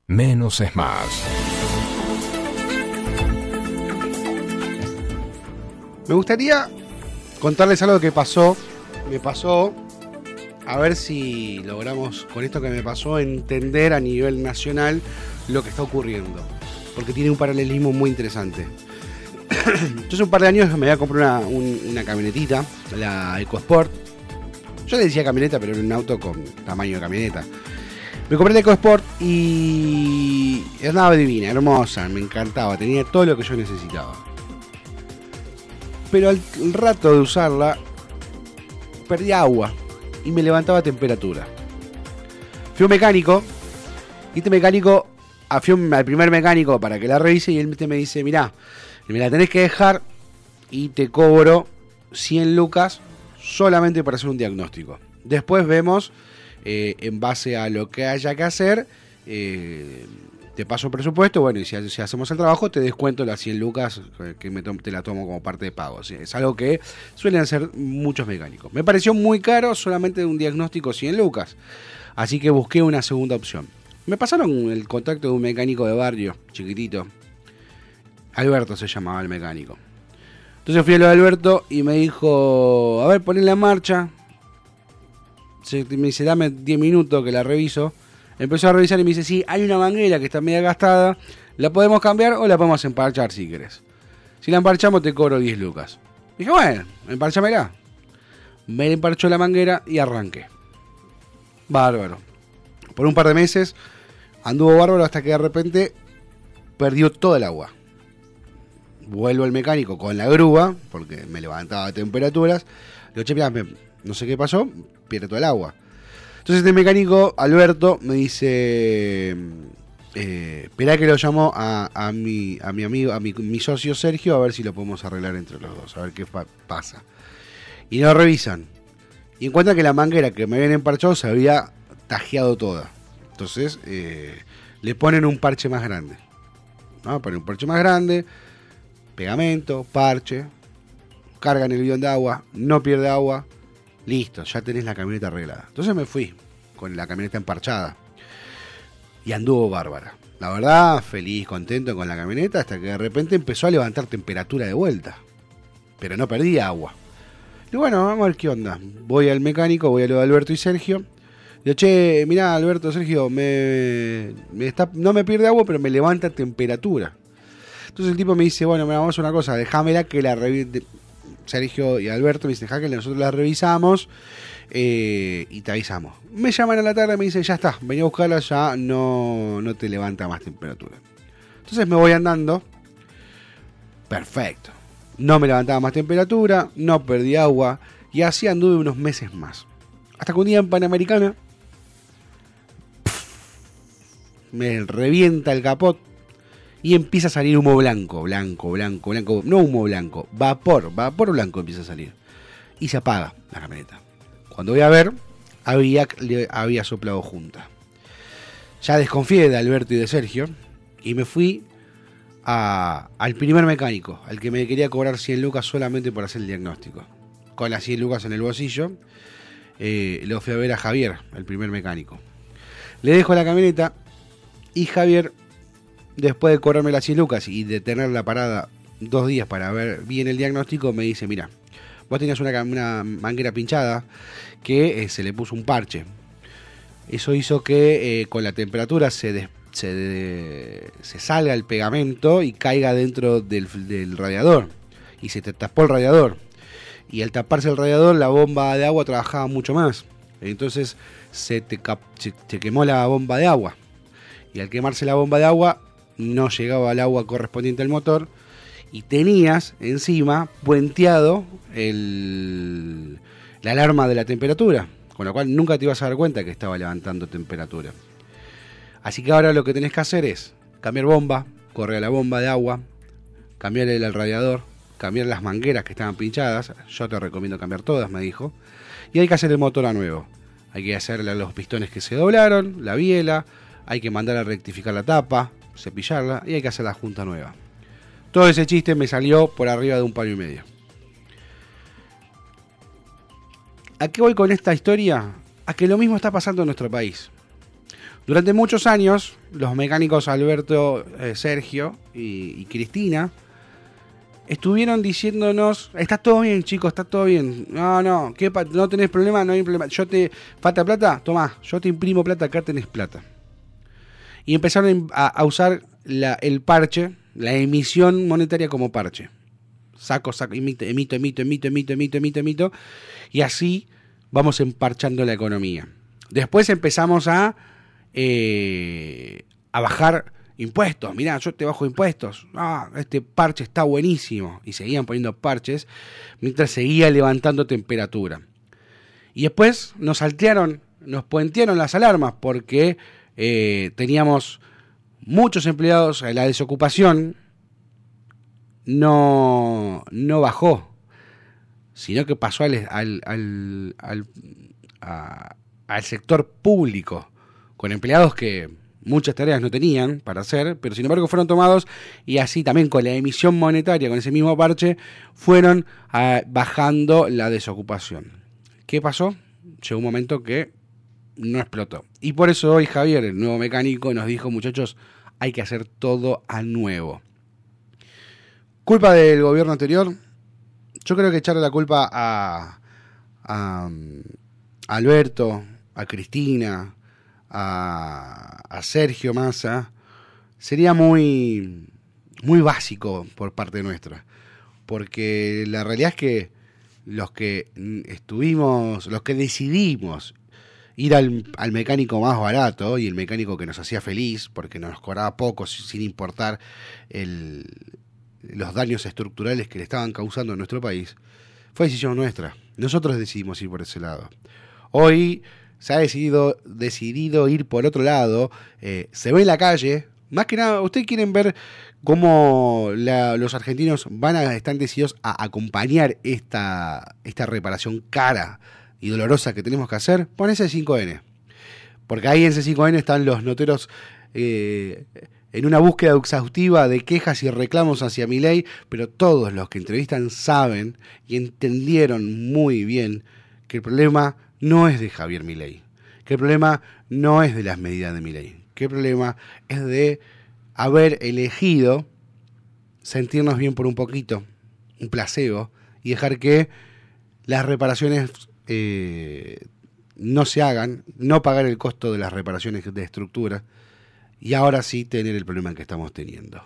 Menos es más. Me gustaría contarles algo que pasó. Me pasó. A ver si logramos con esto que me pasó entender a nivel nacional lo que está ocurriendo. Porque tiene un paralelismo muy interesante. Yo hace un par de años me había comprado una, un- una camionetita, la EcoSport. Yo le decía camioneta, pero era un auto con tamaño de camioneta. Me compré la EcoSport y andaba divina, hermosa, me encantaba, tenía todo lo que yo necesitaba. Pero al rato de usarla, perdí agua y me levantaba temperatura. Fui un mecánico y este mecánico, ah, fui al primer mecánico para que la revise y él me dice, mirá, me la tenés que dejar y te cobro 100 lucas solamente para hacer un diagnóstico. Después vemos, eh, en base a lo que haya que hacer, eh, te paso presupuesto, bueno, y si, ha- si hacemos el trabajo, te descuento las 100 lucas que te la tomo como parte de pago. Es algo que suelen hacer muchos mecánicos. Me pareció muy caro solamente un diagnóstico 100 lucas, así que busqué una segunda opción. Me pasaron el contacto de un mecánico de barrio, chiquitito. Alberto se llamaba el mecánico. Entonces fui a lo de Alberto y me dijo, a ver, poné la marcha. Me dice, dame 10 minutos que la reviso. Empezó a revisar y me dice, sí, hay una manguera que está media gastada. La podemos cambiar o la podemos emparchar si querés. Si la emparchamos te cobro 10 lucas. Dije, bueno, empárchamela. Me emparchó la manguera y arranqué. Bárbaro. Por un par de meses anduvo bárbaro hasta que de repente perdió toda el agua. Vuelvo al mecánico con la grúa, porque me levantaba temperaturas. Le digo, no sé qué pasó, pierde todo el agua. Entonces este mecánico, Alberto, me dice, eh, esperá que lo llamo a, mi, a mi amigo, a mi, socio Sergio, a ver si lo podemos arreglar entre los dos, a ver qué pa- pasa. Y lo revisan. Y encuentran que la manguera que me habían emparchado se había tajeado toda. Entonces eh, le ponen un parche más grande. ¿no? Ponen un parche más grande, pegamento, parche, cargan el bidón de agua, no pierde agua, listo, ya tenés la camioneta arreglada. Entonces me fui con la camioneta emparchada y anduvo bárbara. La verdad, feliz, contento con la camioneta hasta que de repente empezó a levantar temperatura de vuelta, pero no perdía agua. Y bueno, vamos a ver qué onda. Voy al mecánico, voy a lo de Alberto y Sergio. Digo, che, mirá, Alberto, Sergio, me, está, no me pierde agua, pero me levanta temperatura. Entonces el tipo me dice, bueno, vamos a una cosa, déjamela que la Sergio y Alberto me dicen, déjame que nosotros la revisamos eh, y te avisamos. Me llaman a la tarde me dicen, ya está, vení a buscarla, ya no, no te levanta más temperatura. Entonces me voy andando. Perfecto. No me levantaba más temperatura, no perdí agua y así anduve unos meses más. Hasta que un día en Panamericana me revienta el capot y empieza a salir humo blanco, blanco, blanco, blanco, no humo blanco, vapor, vapor blanco empieza a salir. Y se apaga la camioneta. Cuando voy a ver, había, le había soplado junta. Ya desconfié de Alberto y de Sergio y me fui al primer mecánico, al que me quería cobrar 100 lucas solamente por hacer el diagnóstico. Con las 100 lucas en el bolsillo, eh, lo fui a ver a Javier, el primer mecánico. Le dejo la camioneta y Javier, después de cobrarme las 100 lucas y de tener la parada dos días para ver bien el diagnóstico, me dice, mira, vos tenías una, manguera pinchada que eh, se le puso un parche. Eso hizo que eh, con la temperatura se, des- salga el pegamento y caiga dentro del, radiador. Y se te tapó el radiador. Y al taparse el radiador, la bomba de agua trabajaba mucho más. Entonces se te, se quemó la bomba de agua. Y al quemarse la bomba de agua, no llegaba el agua correspondiente al motor. Y tenías encima puenteado el, la alarma de la temperatura. Con lo cual nunca te ibas a dar cuenta que estaba levantando temperatura. Así que ahora lo que tenés que hacer es cambiar bomba, correr a la bomba de agua, cambiar el al radiador, cambiar las mangueras que estaban pinchadas. Yo te recomiendo cambiar todas, me dijo. Y hay que hacer el motor a nuevo. Hay que hacerle los pistones que se doblaron, la biela, hay que mandar a rectificar la tapa, cepillarla y hay que hacer la junta nueva. Todo ese chiste me salió por arriba de un palo y medio. ¿A qué voy con esta historia? A que lo mismo está pasando en nuestro país. Durante muchos años, los mecánicos Alberto, eh, Sergio y, Cristina estuvieron diciéndonos, está todo bien chicos, está todo bien. No, no, ¿qué no tenés problema, no hay problema. Yo te, falta plata, tomá, yo te imprimo plata, acá tenés plata. Y empezaron a, usar el parche, la emisión monetaria como parche. Saco, saco, emito, emito, emito, emito, emito, emito, emito, emito. Y así vamos emparchando la economía. Después empezamos a, eh, a bajar impuestos. Mirá, yo te bajo impuestos. Ah, este parche está buenísimo. Y seguían poniendo parches mientras seguía levantando temperatura. Y después nos saltearon, nos puentearon las alarmas porque eh, teníamos muchos empleados, la desocupación no, no bajó, sino que pasó al, al, al, al sector público, con empleados que muchas tareas no tenían para hacer, pero sin embargo fueron tomados y así también con la emisión monetaria, con ese mismo parche, fueron ah, bajando la desocupación. ¿Qué pasó? Llegó un momento que no explotó. Y por eso hoy Javier, el nuevo mecánico, nos dijo, muchachos, hay que hacer todo a nuevo. ¿Culpa del gobierno anterior? Yo creo que echarle la culpa a, Alberto, a Cristina, a, a Sergio Massa, sería muy, muy básico por parte nuestra. Porque la realidad es que los que estuvimos, los que decidimos ir al, al mecánico más barato y el mecánico que nos hacía feliz, porque nos cobraba poco sin importar el, los daños estructurales que le estaban causando a nuestro país, fue decisión nuestra. Nosotros decidimos ir por ese lado. Hoy se ha decidido, decidido ir por otro lado, eh, se ve en la calle, más que nada, ¿ustedes quieren ver cómo los argentinos van a están decididos a acompañar esta, esta reparación cara y dolorosa que tenemos que hacer? Pon ese 5N. Porque ahí en C5N están los noteros eh, en una búsqueda exhaustiva de quejas y reclamos hacia mi ley, pero todos los que entrevistan saben y entendieron muy bien que el problema no es de Javier Milei, que el problema no es de las medidas de Milei, que el problema es de haber elegido sentirnos bien por un poquito, un placebo, y dejar que las reparaciones eh, no se hagan, no pagar el costo de las reparaciones de estructura y ahora sí tener el problema que estamos teniendo.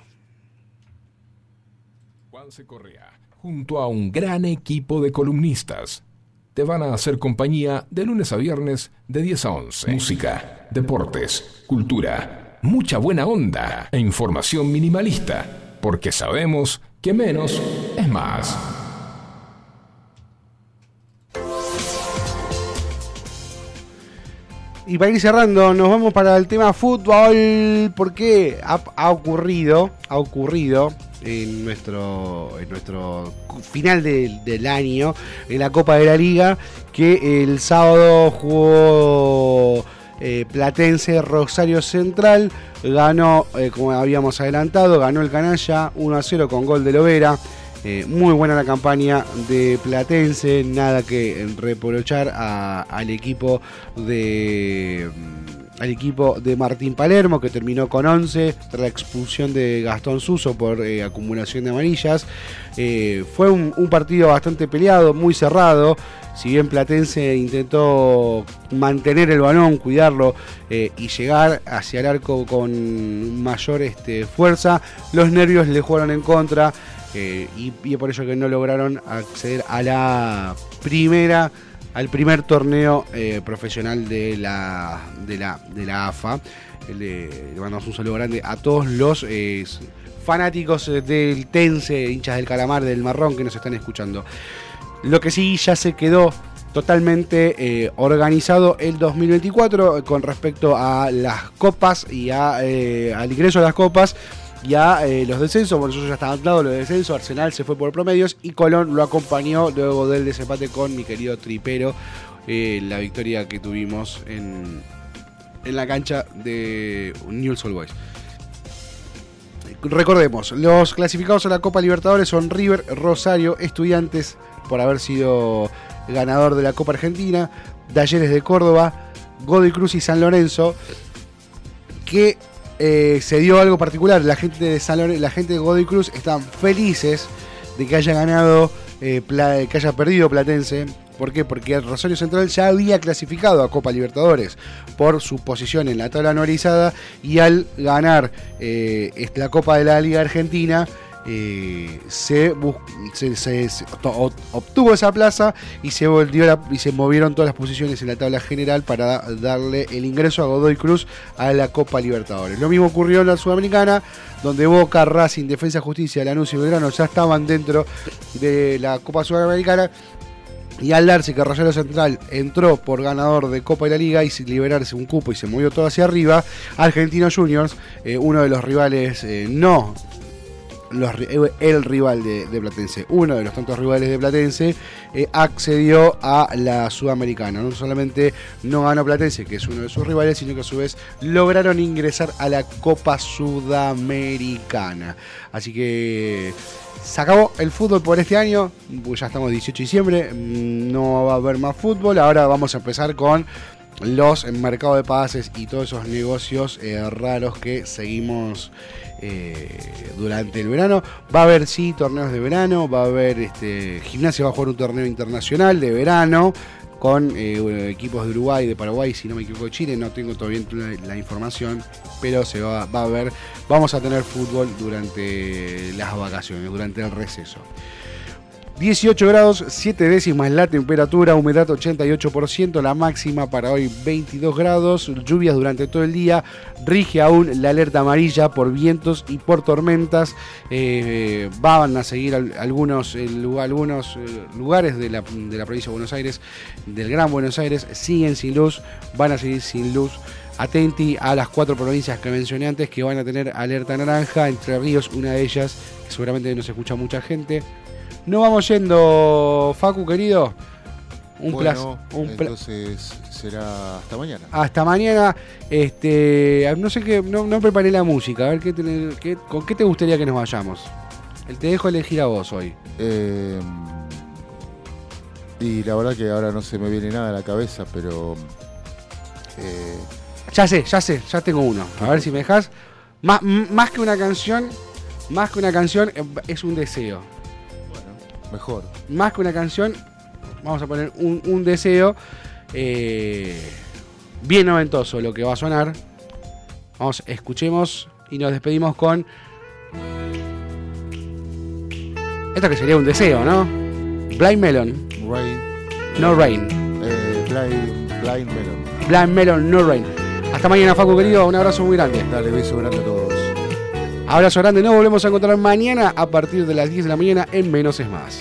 Juanse Correa, junto a un gran equipo de columnistas, te van a hacer compañía de lunes a viernes de 10 a 11. Música, deportes, cultura, mucha buena onda e información minimalista, porque sabemos que menos es más. Y para ir cerrando, nos vamos para el tema fútbol, porque ha, ocurrido, ha ocurrido en nuestro, en nuestro final del año, en la Copa de la Liga, que el sábado jugó eh, Platense Rosario Central, ganó, eh, como habíamos adelantado, ganó el canalla 1 a 0 con gol de Lovera. Eh, muy buena la campaña de Platense, nada que reprochar al equipo de mm, al equipo de Martín Palermo que terminó con 11 tras la expulsión de Gastón Suso por eh, acumulación de amarillas. Eh, fue un, partido bastante peleado, muy cerrado. Si bien Platense intentó mantener el balón, cuidarlo y llegar hacia el arco con mayor este, fuerza, los nervios le jugaron en contra. Y, es por ello que no lograron acceder a la primera al primer torneo eh, profesional de la de la, de la AFA le, le mandamos un saludo grande a todos los eh, fanáticos eh, del Tense hinchas del Calamar del Marrón que nos están escuchando. Lo que sí ya se quedó totalmente organizado el 2024 con respecto a las copas y a, al ingreso a las copas y a eh, los descensos, bueno, eso ya estaba claro lo de descenso, Arsenal se fue por promedios y Colón lo acompañó luego del desempate con mi querido Tripero, eh, la victoria que tuvimos en, en la cancha de Newell's Old Boys. Recordemos, los clasificados a la Copa Libertadores son River, Rosario, Estudiantes, por haber sido ganador de la Copa Argentina, Talleres de Córdoba, Godoy Cruz y San Lorenzo. que eh, se dio algo particular. La gente de San Lorenzo- la gente de Godoy Cruz están felices de que haya ganado, eh, que haya perdido Platense. ¿Por qué? Porque Rosario Central ya había clasificado a Copa Libertadores por su posición en la tabla anualizada y al ganar eh, la Copa de la Liga Argentina eh, se, obtuvo esa plaza y se volvió y se movieron todas las posiciones en la tabla general para da- darle el ingreso a Godoy Cruz a la Copa Libertadores. Lo mismo ocurrió en la Sudamericana, donde Boca, Racing, Defensa Justicia, Lanús y Belgrano ya estaban dentro de la Copa Sudamericana. Y al darse que Rosario Central entró por ganador de Copa y la Liga y liberarse un cupo y se movió todo hacia arriba, Argentinos Juniors, eh, uno de los rivales eh, no eh, el rival de, de Platense, uno de los tantos rivales de Platense, eh, accedió a la Sudamericana. No solamente no ganó Platense, que es uno de sus rivales, sino que a su vez lograron ingresar a la Copa Sudamericana. Así que se acabó el fútbol por este año, pues ya estamos 18 de diciembre, mm, no va a haber más fútbol, ahora vamos a empezar con los mercados de pases y todos esos negocios eh, raros que seguimos eh, durante el verano. Va a haber sí torneos de verano, va a haber este gimnasia va a jugar un torneo internacional de verano con eh, equipos de Uruguay, de Paraguay, si no me equivoco de Chile, no tengo todavía la, la información, pero se va, va a ver, vamos a tener fútbol durante las vacaciones, durante el receso. 18 grados, 7 décimas la temperatura, humedad 88%, la máxima para hoy 22 grados, lluvias durante todo el día, rige aún la alerta amarilla por vientos y por tormentas, eh, van a seguir al- algunos, eh, algunos eh, lugares de la, de la provincia de Buenos Aires, del Gran Buenos Aires, siguen sin luz, van a seguir sin luz. Atenti a las cuatro provincias que mencioné antes que van a tener alerta naranja, Entre Ríos, una de ellas, que seguramente no se escucha mucha gente. No vamos yendo, Facu querido. Un bueno, placer. Entonces será hasta mañana. Hasta mañana. Este, no sé qué, no, no preparé la música. A ver qué, tener- qué- con qué te gustaría que nos vayamos. El te dejo elegir a vos hoy. Eh, y la verdad que ahora no se me viene nada a la cabeza, pero eh, Ya sé, ya sé, ya tengo uno. A ver si me dejas. Más, más que una canción, más que una canción, eh, es un deseo. Mejor. Más que una canción, vamos a poner un, un deseo. eh, bien noventoso lo que va a sonar. Vamos, escuchemos y nos despedimos con. Esto que sería un deseo, ¿no? Blind Melon, Rain, no rain. eh, blind, blind Melon. Blind Melon, no rain. Hasta mañana, Facu querido. Un abrazo muy grande. Dale, beso grande a todos. Abrazo grande. Nos volvemos a encontrar mañana a partir de las 10 de la mañana en Menos es Más.